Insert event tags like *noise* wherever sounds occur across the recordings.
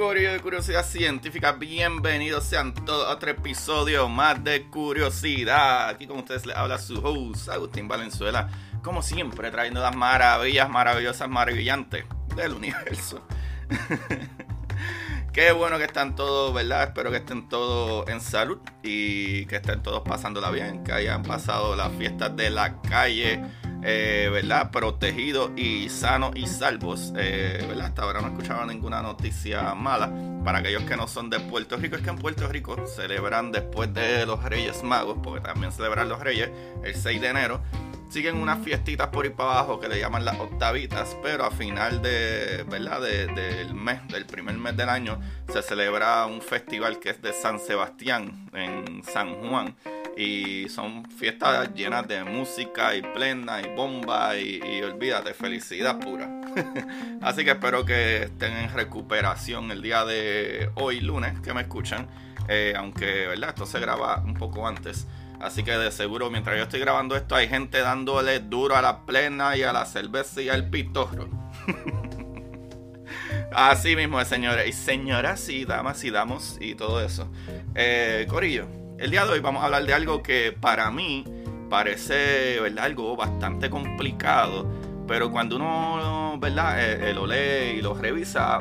De Curiosidad Científica. Bienvenidos sean todos a otro episodio más de Curiosidad. Aquí, como ustedes les habla su host, Agustín Valenzuela. Como siempre, trayendo las maravillas, maravillosas, maravillantes del universo. *laughs* Qué bueno que están todos, ¿verdad? Espero que estén todos en salud y que estén todos pasándola bien, que hayan pasado las fiestas de la calle, eh, ¿verdad? Protegidos y sanos y salvos, eh, ¿verdad? Hasta ahora no he escuchado ninguna noticia mala. Para aquellos que no son de Puerto Rico, es que en Puerto Rico celebran después de los Reyes Magos, porque también celebran los Reyes el 6 de enero siguen unas fiestitas por ahí para abajo que le llaman las octavitas, pero a final de, ¿verdad? del mes, del primer mes del año, se celebra un festival que es de San Sebastián en San Juan. Y son fiestas llenas de música y plena y bomba y, olvídate, felicidad pura. *laughs* Así que espero que estén en recuperación el día de hoy, lunes, que me escuchan. Eh, aunque, ¿verdad? Esto se graba un poco antes. Así que de seguro, mientras yo estoy grabando esto, hay gente dándole duro a la plena y a la cerveza y al pitorro. *laughs* Así mismo, señores y señoras y damas y damos y todo eso. Eh, Corillo, el día de hoy vamos a hablar de algo que para mí parece, ¿verdad? Algo bastante complicado. Pero cuando uno, ¿verdad? Eh, eh, lo lee y lo revisa,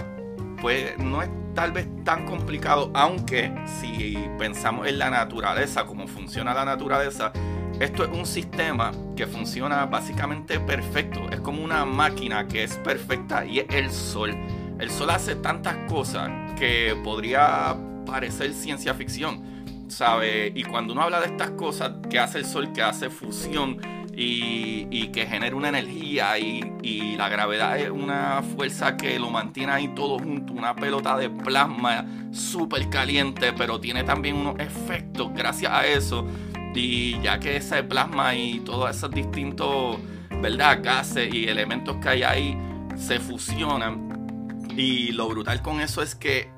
pues no es tal vez tan complicado, aunque si pensamos en la naturaleza, cómo funciona la naturaleza, esto es un sistema que funciona básicamente perfecto. Es como una máquina que es perfecta y es el sol. El sol hace tantas cosas que podría parecer ciencia ficción, ¿sabe? Y cuando uno habla de estas cosas que hace el sol, que hace fusión, y, que genera una energía y, y, la gravedad es una fuerza que lo mantiene ahí todo junto, una pelota de plasma súper caliente, pero tiene también unos efectos gracias a eso. Y ya que ese plasma y todos esos distintos, ¿verdad? Gases y elementos que hay ahí se fusionan. Y lo brutal con eso es que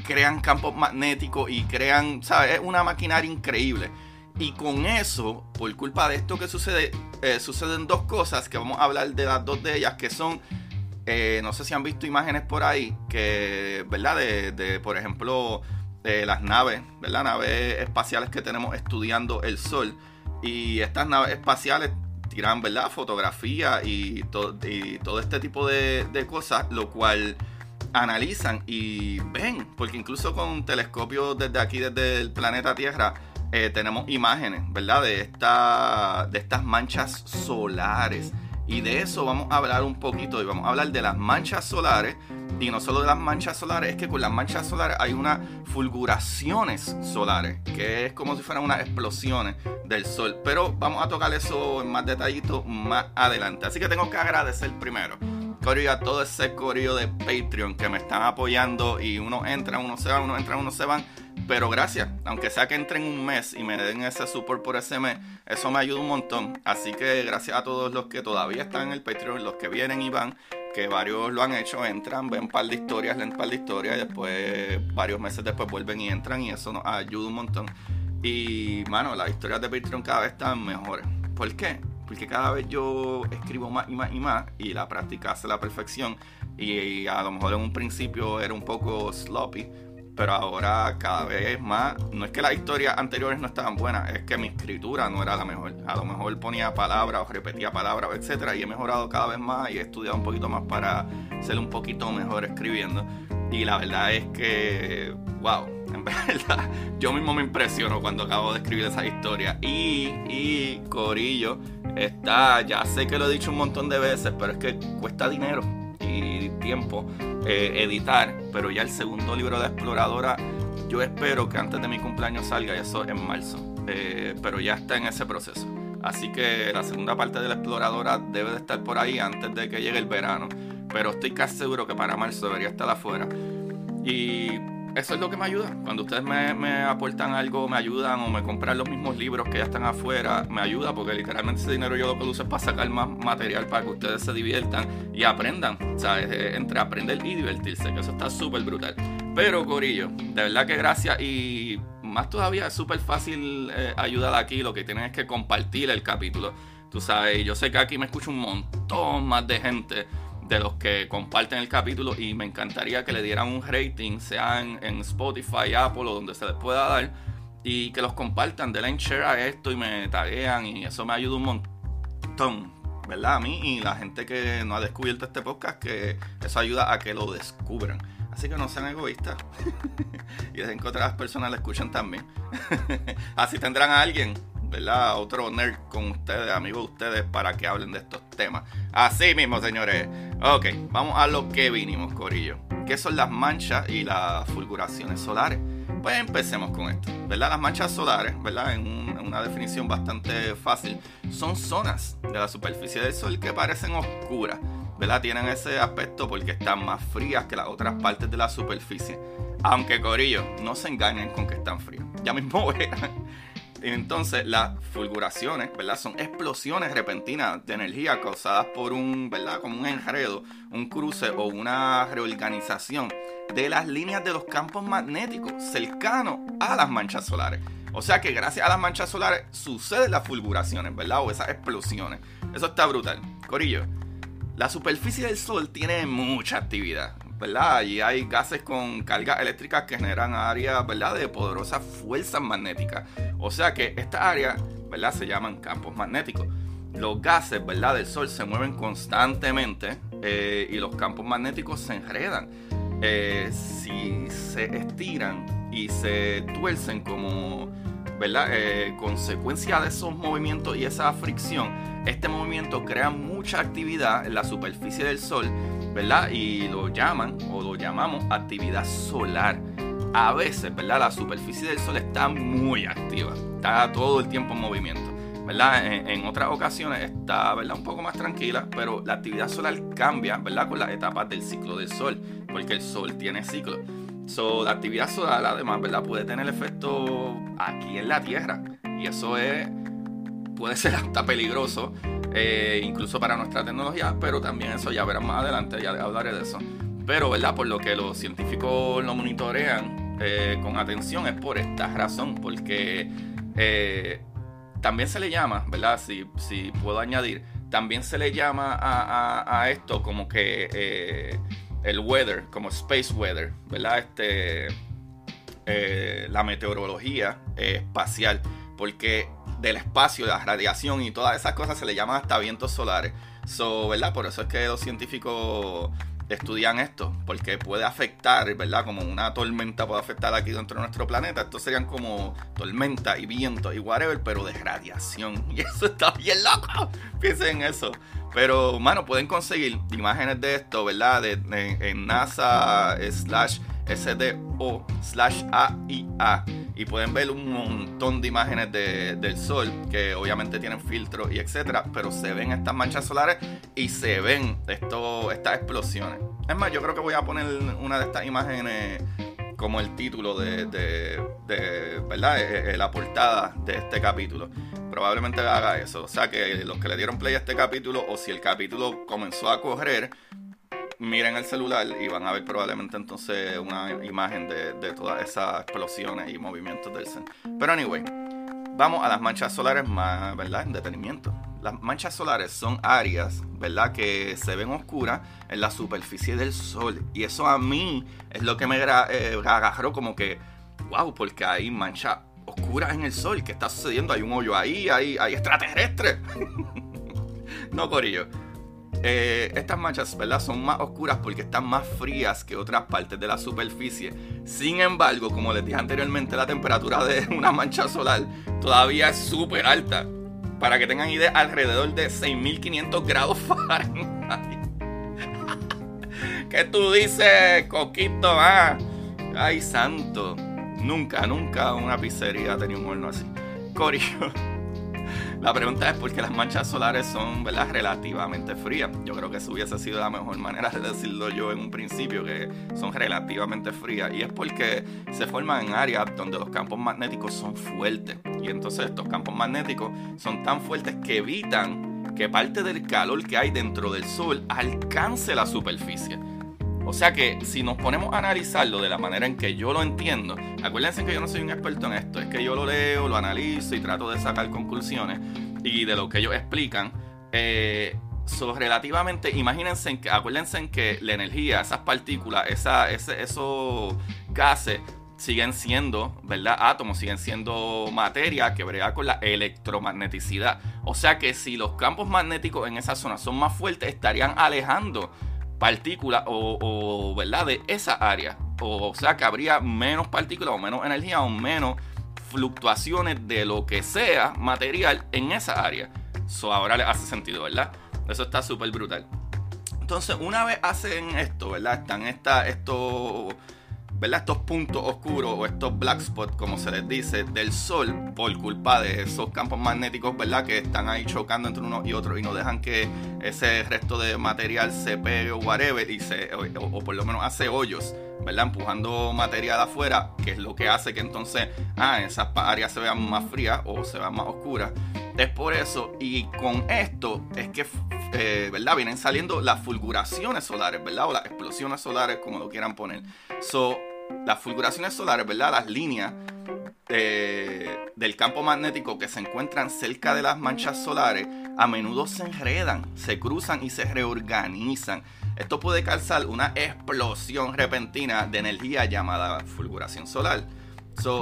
crean campos magnéticos y crean, ¿sabes? Es una maquinaria increíble. Y con eso, por culpa de esto que sucede, eh, suceden dos cosas que vamos a hablar de las dos de ellas, que son, eh, no sé si han visto imágenes por ahí, que, ¿verdad? De, por ejemplo, de las naves, ¿verdad? Naves espaciales que tenemos estudiando el Sol. Y estas naves espaciales tiran, ¿verdad? Fotografía y, y todo este tipo de cosas, lo cual analizan y ven, porque incluso con telescopios desde aquí, desde el planeta Tierra, eh, tenemos imágenes, ¿verdad? De, esta, de estas manchas solares. Y de eso vamos a hablar un poquito. Y vamos a hablar de las manchas solares. Y no solo de las manchas solares, es que con las manchas solares hay unas fulguraciones solares, que es como si fueran unas explosiones del sol. Pero vamos a tocar eso en más detallito más adelante. Así que tengo que agradecer primero corillo a todo ese corillo de Patreon que me están apoyando y uno entra, uno se va, uno entra, uno se van. Pero gracias, aunque sea que entren un mes y me den ese support por ese mes, eso me ayuda un montón. Así que gracias a todos los que todavía están en el Patreon, los que vienen y van, que varios lo han hecho, entran, ven un par de historias, leen un par de historias y después, varios meses después vuelven y entran y eso nos ayuda un montón. Y, mano, las historias de Patreon cada vez están mejores. ¿Por qué? Porque cada vez yo escribo más y más y más y la práctica hace la perfección y, a lo mejor en un principio era un poco sloppy, pero ahora cada vez más, no es que las historias anteriores no estaban buenas, es que mi escritura no era la mejor. A lo mejor ponía palabras o repetía palabras, etcétera, y he mejorado cada vez más y he estudiado un poquito más para ser un poquito mejor escribiendo. Y la verdad es que, wow, En verdad, yo mismo me impresiono cuando acabo de escribir esa historia. Y, Corillo, está, ya sé que lo he dicho un montón de veces, pero es que cuesta dinero y tiempo eh, editar. Pero ya el segundo libro de Exploradora, yo espero que antes de mi cumpleaños salga, y eso en marzo. Eh, pero ya está en ese proceso. Así que la segunda parte de la exploradora debe de estar por ahí antes de que llegue el verano. Pero estoy casi seguro que para marzo debería estar afuera. Y eso es lo que me ayuda. Cuando ustedes me, aportan algo, me ayudan o me compran los mismos libros que ya están afuera, me ayuda porque literalmente ese dinero yo lo uso es para sacar más material para que ustedes se diviertan y aprendan. O sea, entre aprender y divertirse, que eso está súper brutal. Pero, Corillo, de verdad que gracias y más todavía es súper fácil eh, ayudar aquí. Lo que tienen es que compartir el capítulo. Tú sabes, yo sé que aquí me escucha un montón más de gente de los que comparten el capítulo y me encantaría que le dieran un rating, sea en, Spotify, Apple o donde se les pueda dar y que los compartan, denle share a esto y me taguean y eso me ayuda un montón, ¿verdad? A mí y la gente que no ha descubierto este podcast, que eso ayuda a que lo descubran. Así que no sean egoístas *laughs* y dejen que otras personas lo escuchen también. *laughs* Así tendrán a alguien ¿verdad? Otro nerd con ustedes, amigos de ustedes, para que hablen de estos temas. Así mismo, señores. Ok, vamos a lo que vinimos, Corillo. ¿Qué son las manchas y las fulguraciones solares? Pues empecemos con esto, ¿verdad? Las manchas solares, ¿verdad? En, una definición bastante fácil, son zonas de la superficie del Sol que parecen oscuras, ¿verdad? Tienen ese aspecto porque están más frías que las otras partes de la superficie. Aunque, Corillo, no se engañen con que están fríos. Ya mismo *laughs* verán entonces, las fulguraciones, ¿verdad? Son explosiones repentinas de energía causadas por un, ¿verdad? Como un enredo, un cruce o una reorganización de las líneas de los campos magnéticos cercanos a las manchas solares. O sea que gracias a las manchas solares suceden las fulguraciones, ¿verdad? O esas explosiones. Eso está brutal. Corillo, la superficie del Sol tiene mucha actividad. ¿Verdad? Y hay gases con cargas eléctricas que generan áreas, ¿verdad? De poderosas fuerzas magnéticas. O sea que estas áreas, ¿verdad? Se llaman campos magnéticos. Los gases, ¿verdad? Del Sol se mueven constantemente eh, y los campos magnéticos se enredan. Eh, si se estiran y se tuercen como, ¿verdad? Eh, consecuencia de esos movimientos y esa fricción, este movimiento crea mucha actividad en la superficie del Sol ¿verdad? Y lo llaman o lo llamamos actividad solar. A veces, ¿verdad? La superficie del Sol está muy activa, está todo el tiempo en movimiento. ¿verdad? En, otras ocasiones está, ¿verdad? Un poco más tranquila, pero la actividad solar cambia, ¿verdad? Con las etapas del ciclo del Sol, porque el Sol tiene ciclo. So, la actividad solar, además, ¿verdad? Puede tener efecto aquí en la Tierra. Y eso es, puede ser hasta peligroso eh, incluso para nuestra tecnología, pero también eso ya verán más adelante, ya hablaré de eso. Pero, ¿verdad? Por lo que los científicos lo monitorean eh, con atención es por esta razón, porque eh, también se le llama, ¿verdad? Si, si puedo añadir, también se le llama a, a, esto como que el weather, como space weather, ¿verdad? Este, la meteorología espacial, porque del espacio, la radiación y todas esas cosas se le llaman hasta vientos solares. So, ¿verdad? Por eso es que los científicos estudian esto, porque puede afectar, ¿verdad? Como una tormenta puede afectar aquí dentro de nuestro planeta. Estos serían como tormenta y viento y whatever, pero de radiación. *laughs* Y eso está bien loco. Piensen en eso. Pero, mano, pueden conseguir imágenes de esto, ¿verdad? De, en NASA slash SDO slash AIA y pueden ver un montón de imágenes del sol que obviamente tienen filtros y etcétera, pero se ven estas manchas solares y se ven esto, estas explosiones. Es más, yo creo que voy a poner una de estas imágenes como el título de, de, ¿verdad? Eh, eh, la portada de este capítulo. Probablemente haga eso. O sea que los que le dieron play a este capítulo o si el capítulo comenzó a correr, miren el celular y van a ver probablemente entonces una imagen de, todas esas explosiones y movimientos del Sun. Pero anyway, vamos a las manchas solares más, ¿verdad? En detenimiento. Las manchas solares son áreas, ¿verdad? Que se ven oscuras en la superficie del Sol. Y eso a mí es lo que me eh, agarró como que, wow, porque hay manchas oscuras en el Sol. ¿Qué está sucediendo? Hay un hoyo ahí, hay, hay extraterrestres. *laughs* no, Corillo eh, estas manchas, ¿verdad? Son más oscuras porque están más frías que otras partes de la superficie. Sin embargo, como les dije anteriormente, la temperatura de *laughs* una mancha solar todavía es súper alta. Para que tengan idea, alrededor de 6500 grados *laughs* Fahrenheit. ¿Qué tú dices, Coquito? Ah, ay, santo. Nunca, nunca una pizzería tenía un horno así. Corillo. La pregunta es por qué las manchas solares son ¿verdad? relativamente frías. Yo creo que eso hubiese sido la mejor manera de decirlo yo en un principio, que son relativamente frías. Y es porque se forman en áreas donde los campos magnéticos son fuertes. Y entonces estos campos magnéticos son tan fuertes que evitan que parte del calor que hay dentro del Sol alcance la superficie. O sea que si nos ponemos a analizarlo de la manera en que yo lo entiendo, acuérdense que yo no soy un experto en esto, es que yo lo leo, lo analizo y trato de sacar conclusiones y de lo que ellos explican. Eh, relativamente, imagínense, que, acuérdense en que la energía, esas partículas, esa, esos gases siguen siendo, ¿verdad? Átomos siguen siendo materia que brega con la electromagneticidad. O sea que si los campos magnéticos en esa zona son más fuertes, estarían alejando partículas o, ¿verdad? De esa área. O, sea que habría menos partículas o menos energía o menos fluctuaciones de lo que sea material en esa área. Eso ahora le hace sentido, ¿verdad? Eso está súper brutal. Entonces, una vez hacen esto, ¿verdad? Están esta, esto ¿verdad? Estos puntos oscuros o estos black spots, como se les dice, del Sol por culpa de esos campos magnéticos, ¿verdad? Que están ahí chocando entre unos y otros y no dejan que ese resto de material se pegue o whatever y se, o, por lo menos hace hoyos, ¿verdad? Empujando material afuera, que es lo que hace que entonces, ah, esas áreas se vean más frías o se vean más oscuras. Es por eso, y con esto es que, eh, ¿verdad? Vienen saliendo las fulguraciones solares, ¿verdad? O las explosiones solares, como lo quieran poner. So, las fulguraciones solares, ¿verdad? Las líneas eh, del campo magnético que se encuentran cerca de las manchas solares a menudo se enredan, se cruzan y se reorganizan. Esto puede causar una explosión repentina de energía llamada fulguración solar.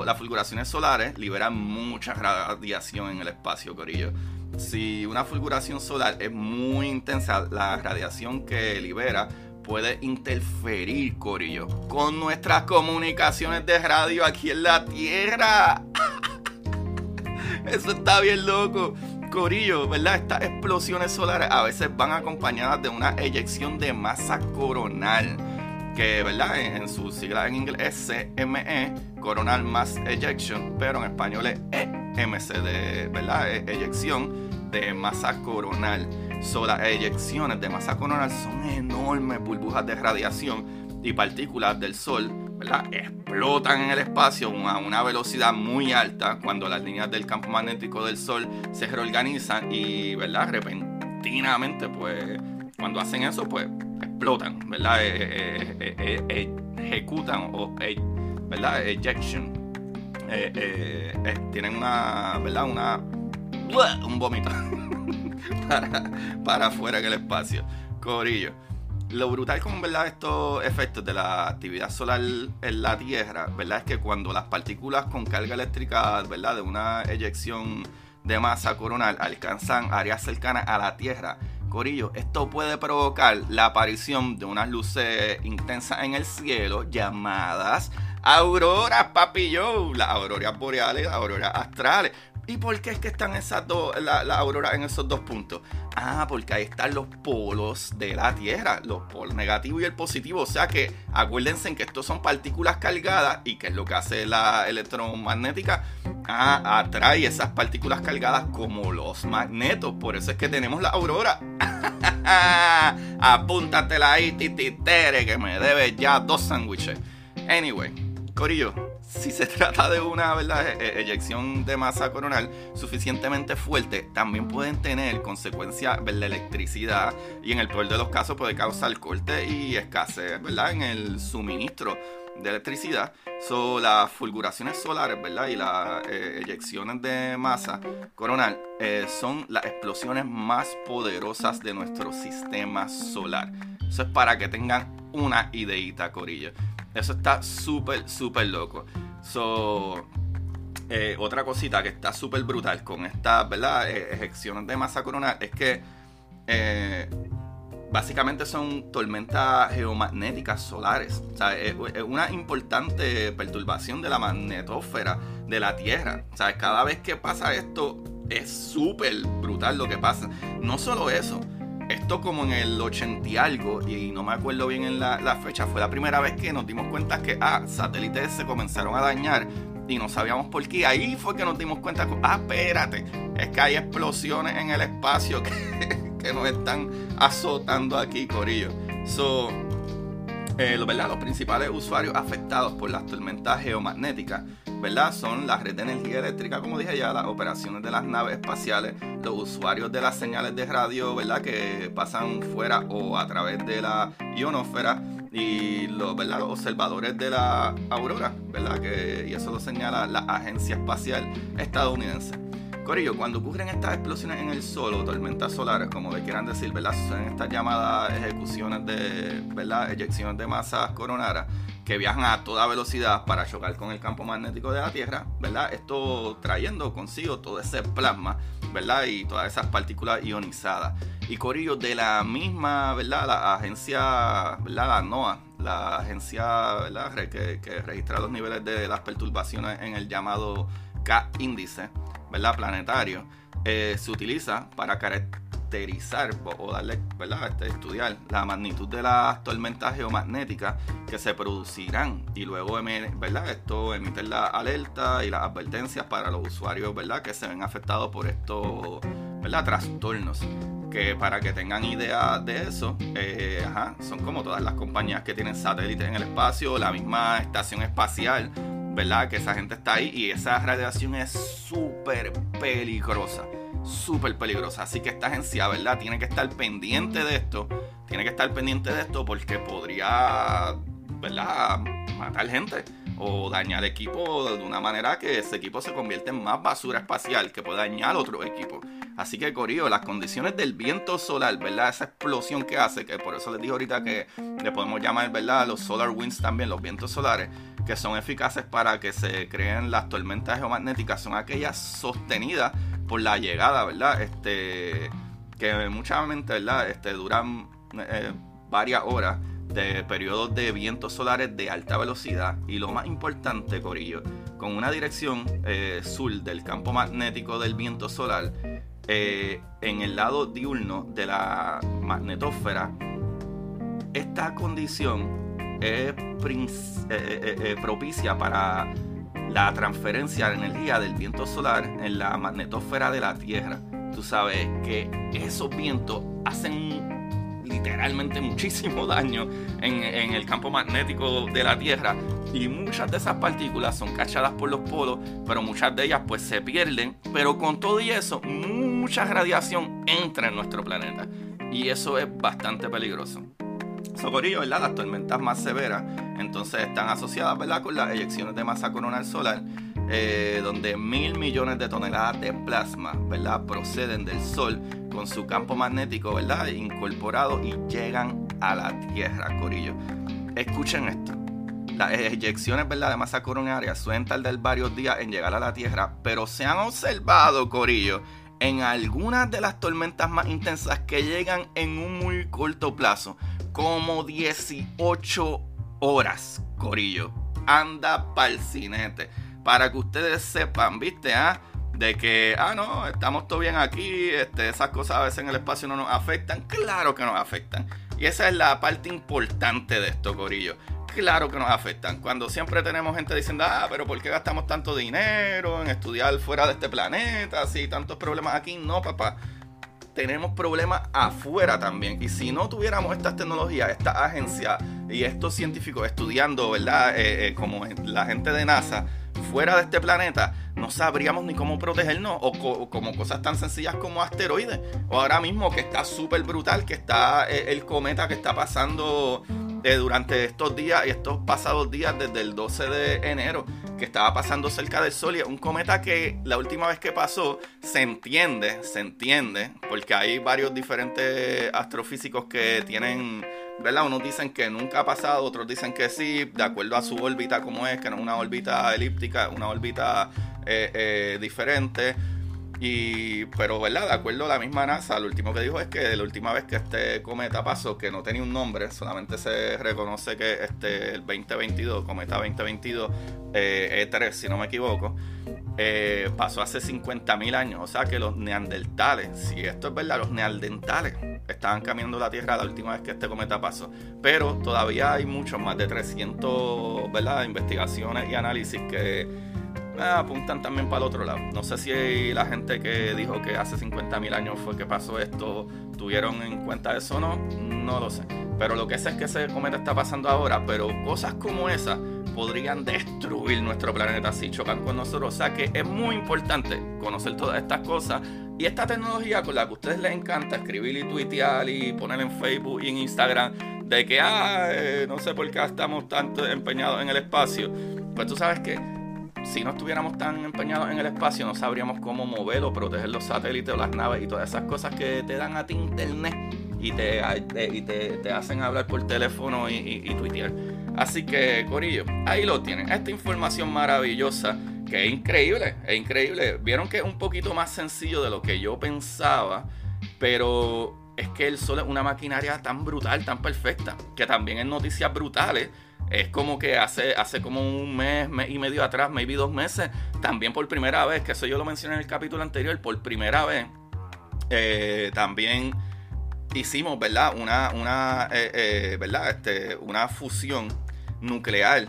las fulguraciones solares liberan mucha radiación en el espacio, Corillo. Si una fulguración solar es muy intensa, la radiación que libera puede interferir, Corillo, con nuestras comunicaciones de radio aquí en la Tierra. *laughs* Eso está bien loco. Corillo, ¿verdad? Estas explosiones solares a veces van acompañadas de una eyección de masa coronal, que, ¿verdad? En, su sigla en inglés es CME, Coronal Mass Ejection, pero en español es EMC, ¿verdad? E, eyección de masa coronal. So, las eyecciones de masa coronal son enormes burbujas de radiación y partículas del Sol, ¿verdad? Explotan en el espacio a una velocidad muy alta cuando las líneas del campo magnético del Sol se reorganizan y, ¿verdad? Repentinamente, pues, cuando hacen eso, pues, explotan, ¿verdad? Eh, eh, eh, ejecutan o, ¿verdad? Ejection. tienen una, ¿verdad? Una, un vómito. *laughs* *laughs* para, para afuera en el espacio. Corillo. Lo brutal con ¿verdad? estos efectos de la actividad solar en la Tierra, ¿verdad? Es que cuando las partículas con carga eléctrica, ¿verdad? De una eyección de masa coronal alcanzan áreas cercanas a la Tierra, Corillo, esto puede provocar la aparición de unas luces intensas en el cielo llamadas auroras, papillo, las auroras boreales, auroras astrales. ¿Y por qué es que están esas dos, la, aurora en esos dos puntos? Ah, porque ahí están los polos de la Tierra, los polos negativo y el positivo. O sea que acuérdense que estos son partículas cargadas y que es lo que hace la electromagnética. Ah, atrae esas partículas cargadas como los magnetos. Por eso es que tenemos la aurora. *laughs* Apúntatela ahí, tititere, que me debe ya dos sándwiches. Anyway, Corillo, si se *laughs* trata de una ¿verdad? E-, e-, eyección de masa coronal suficientemente fuerte, también pueden tener consecuencias de electricidad y en el peor de los casos puede causar corte y escasez ¿verdad? en el suministro de electricidad. son las fulguraciones solares ¿verdad? y las eh, eyecciones de masa coronal eh, son las explosiones más poderosas de nuestro sistema solar. Eso es para que tengan una ideita, Corillo. Eso está súper, súper loco. So, eh, otra cosita que está súper brutal con estas, ¿verdad? Eh, ejecciones de masa coronal es que eh, básicamente son tormentas geomagnéticas solares. O sea, es, una importante perturbación de la magnetosfera de la Tierra. O sea, cada vez que pasa esto es súper brutal lo que pasa. No solo eso, esto como en el 80 y algo, y no me acuerdo bien en la, la, fecha, fue la primera vez que nos dimos cuenta que, ah, satélites se comenzaron a dañar y no sabíamos por qué. Ahí fue que nos dimos cuenta, ah, espérate, es que hay explosiones en el espacio que, *laughs* que nos están azotando aquí, Corillo. So, eh, ¿verdad? Los principales usuarios afectados por las tormentas geomagnéticas ¿verdad? Son la red de energía eléctrica, como dije ya, las operaciones de las naves espaciales, los usuarios de las señales de radio, ¿verdad? Que pasan fuera o a través de la ionosfera y los, ¿verdad? los observadores de la aurora, ¿verdad? Que, y eso lo señala la Agencia Espacial Estadounidense. Corillo, cuando ocurren estas explosiones en el sol o tormentas solares, como le quieran decir, ¿verdad? Son estas llamadas ejecuciones de, ¿verdad? Eyecciones de masas coronadas que viajan a toda velocidad para chocar con el campo magnético de la Tierra, ¿verdad? Esto trayendo consigo todo ese plasma, ¿verdad? Y todas esas partículas ionizadas. Y Corillo, de la misma, ¿verdad? La agencia, ¿verdad? La NOAA, la agencia, ¿verdad? Que, que registra los niveles de las perturbaciones en el llamado K-índice ¿verdad? planetario eh, se utiliza para caracterizar o darle, ¿verdad? Este, estudiar la magnitud de las tormentas geomagnéticas que se producirán y luego ¿verdad? esto emite la alerta y las advertencias para los usuarios ¿verdad? que se ven afectados por estos ¿verdad? trastornos que para que tengan idea de eso, eh, son como todas las compañías que tienen satélites en el espacio, la misma estación espacial ¿verdad? Que esa gente está ahí y esa radiación es súper peligrosa, súper peligrosa. Así que esta agencia, ¿verdad? Tiene que estar pendiente de esto, tiene que estar pendiente de esto porque podría, ¿verdad? Matar gente o dañar equipo de una manera que ese equipo se convierte en más basura espacial que puede dañar otro equipo. Así que, Corío, las condiciones del viento solar, ¿verdad? Esa explosión que hace, que por eso les digo ahorita que le podemos llamar, ¿verdad? Los solar winds también, los vientos solares que son eficaces para que se creen las tormentas geomagnéticas son aquellas sostenidas por la llegada, ¿verdad? Este, que muchas ¿verdad? Este, duran eh, varias horas de periodos de vientos solares de alta velocidad y lo más importante, Corillo, con una dirección eh, sur del campo magnético del viento solar eh, en el lado diurno de la magnetosfera, esta condición es propicia para la transferencia de energía del viento solar en la magnetosfera de la Tierra. Tú sabes que esos vientos hacen literalmente muchísimo daño en, en, el campo magnético de la Tierra y muchas de esas partículas son cachadas por los polos, pero muchas de ellas pues se pierden, pero con todo y eso mucha radiación entra en nuestro planeta y eso es bastante peligroso. Socorillo, ¿verdad? Las tormentas más severas, entonces están asociadas, ¿verdad? Con las eyecciones de masa coronal solar, eh, donde mil millones de toneladas de plasma, ¿verdad? Proceden del Sol con su campo magnético, ¿verdad? Incorporado y llegan a la Tierra, Corillo. Escuchen esto. Las eyecciones ¿verdad? de masa coronaria suelen tardar varios días en llegar a la Tierra, pero se han observado, Corillo, en algunas de las tormentas más intensas que llegan en un muy corto plazo como 18 horas, Corillo. Anda pa'l cinete. Para que ustedes sepan, ¿viste? Ah? De que, ah, no, estamos todo bien aquí, este, esas cosas a veces en el espacio no nos afectan. Claro que nos afectan. Y esa es la parte importante de esto, Corillo. Claro que nos afectan. Cuando siempre tenemos gente diciendo, ah, pero ¿por qué gastamos tanto dinero en estudiar fuera de este planeta? Así, tantos problemas aquí. No, papá tenemos problemas afuera también. Y si no tuviéramos estas tecnologías, esta agencia y estos científicos estudiando, ¿verdad? Eh, eh, como la gente de NASA, fuera de este planeta, no sabríamos ni cómo protegernos o, como cosas tan sencillas como asteroides. O ahora mismo que está súper brutal, que está eh, el cometa que está pasando durante estos días y estos pasados días desde el 12 de enero que estaba pasando cerca del Sol y es un cometa que la última vez que pasó se entiende, se entiende, porque hay varios diferentes astrofísicos que tienen, ¿verdad? Unos dicen que nunca ha pasado, otros dicen que sí, de acuerdo a su órbita como es, que no es una órbita elíptica, una órbita eh, eh, diferente. Y, pero, ¿verdad? De acuerdo a la misma NASA, lo último que dijo es que la última vez que este cometa pasó, que no tenía un nombre, solamente se reconoce que este, el 2022, cometa 2022, eh, E3, si no me equivoco, eh, pasó hace 50.000 años. O sea que los neandertales, si esto es verdad, los neandertales estaban caminando la Tierra la última vez que este cometa pasó. Pero todavía hay muchos, más de 300, ¿verdad? Investigaciones y análisis que apuntan también para el otro lado. No sé si la gente que dijo que hace 50.000 años fue que pasó esto, tuvieron en cuenta eso o no, no lo sé. Pero lo que sé es que ese cometa está pasando ahora, pero cosas como esas podrían destruir nuestro planeta si chocan con nosotros. O sea que es muy importante conocer todas estas cosas y esta tecnología con la que a ustedes les encanta escribir y tuitear y poner en Facebook y en Instagram de que, ah, eh, no sé por qué estamos tanto empeñados en el espacio. Pues tú sabes que si no estuviéramos tan empeñados en el espacio, no sabríamos cómo mover o proteger los satélites o las naves y todas esas cosas que te dan a ti internet y te, hacen hablar por teléfono y, y, tuitear. Así que, Corillo, ahí lo tienen. Esta información maravillosa que es increíble, es increíble. Vieron que es un poquito más sencillo de lo que yo pensaba, pero es que el Sol es una maquinaria tan brutal, tan perfecta, que también en noticias brutales es como que hace, hace como un mes, mes y medio atrás, maybe dos meses, también por primera vez, que eso yo lo mencioné en el capítulo anterior, por primera vez, eh, también hicimos, ¿verdad? Una, una, eh, eh, ¿verdad? Este, una fusión nuclear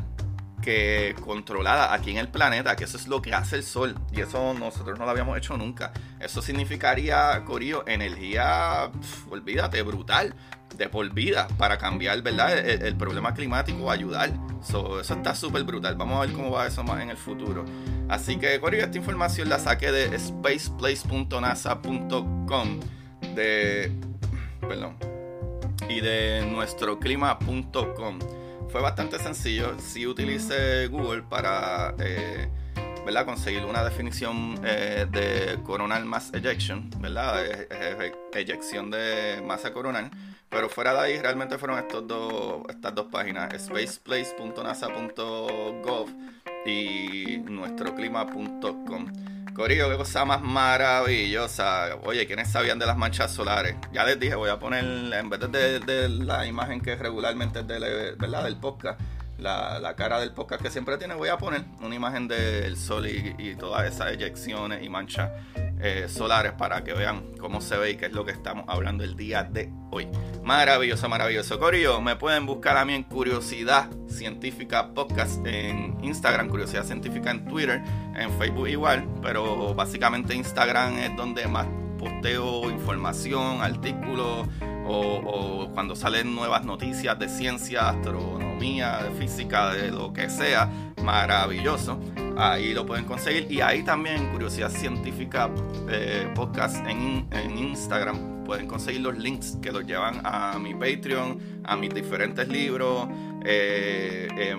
que controlada aquí en el planeta, que eso es lo que hace el Sol, y eso nosotros no lo habíamos hecho nunca. Eso significaría, Corillo, energía, olvídate, brutal de por vida para cambiar ¿verdad? El, problema climático, ayudar. eso está súper brutal. Vamos a ver cómo va eso más en el futuro. Así que, Corio, esta información la saqué de spaceplace.nasa.com de, y de nuestroclima.com. Fue bastante sencillo. Si utilicé Google para eh, ¿verdad? conseguir una definición eh, de coronal mass ejection, ¿verdad? eyección de masa coronal pero fuera de ahí, realmente fueron estos dos, estas dos páginas, spaceplace.nasa.gov y nuestroclima.com. Corillo, qué cosa más maravillosa. Oye, ¿quiénes sabían de las manchas solares? Ya les dije, voy a poner, en vez de, la imagen que regularmente es de, ¿verdad? del podcast, la, cara del podcast que siempre tiene, voy a poner una imagen del sol y, todas esas eyecciones y manchas eh, solares para que vean cómo se ve y qué es lo que estamos hablando el día de hoy. Maravilloso, maravilloso. Corillo, me pueden buscar a mí en Curiosidad Científica Podcast en Instagram, Curiosidad Científica en Twitter, en Facebook igual, pero básicamente Instagram es donde más posteo información, artículos o, cuando salen nuevas noticias de ciencia, astronomía, física, de lo que sea, maravilloso. Ahí lo pueden conseguir. Y ahí también, Curiosidad Científica eh, Podcast en, en Instagram, pueden conseguir los links que los llevan a mi Patreon, a mis diferentes libros, eh, eh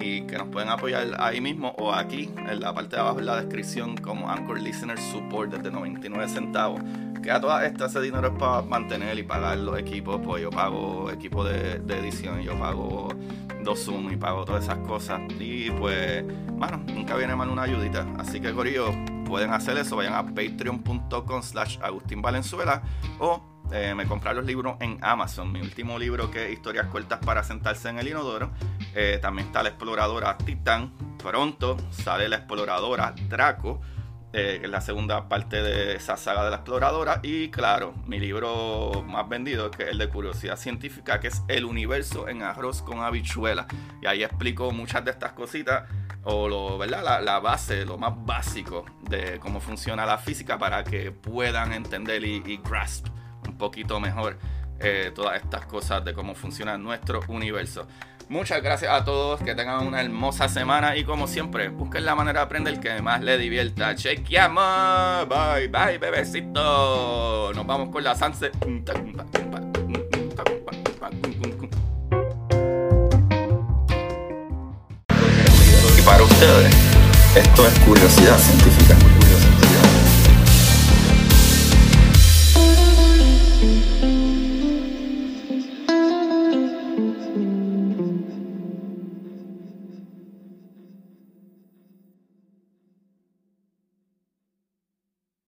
y, que nos pueden apoyar ahí mismo o aquí en la parte de abajo en la descripción como Anchor Listener Support desde 99 centavos que a todas estas ese dinero es para mantener y pagar los equipos, pues yo pago equipo de, edición, yo pago dos Zoom y pago todas esas cosas. Y pues, bueno, nunca viene mal una ayudita. Así que, Corillo, pueden hacer eso, vayan a patreon.com slash Agustín Valenzuela o eh, me comprar los libros en Amazon. Mi último libro que es Historias cortas para sentarse en el inodoro. Eh, también está la exploradora Titan. Pronto sale la exploradora Draco eh, la segunda parte de esa saga de la exploradora. Y claro, mi libro más vendido, que es el de curiosidad científica, que es El universo en arroz con habichuela. Y ahí explico muchas de estas cositas, o lo, ¿verdad? La, base, lo más básico de cómo funciona la física para que puedan entender y, y grasp poquito mejor eh, todas estas cosas de cómo funciona nuestro universo. Muchas gracias a todos, que tengan una hermosa semana y como siempre, busquen la manera de aprender que más les divierta. Chequeamos, bye bye bebecito. Nos vamos con la sunset. Y para ustedes, esto es curiosidad científica.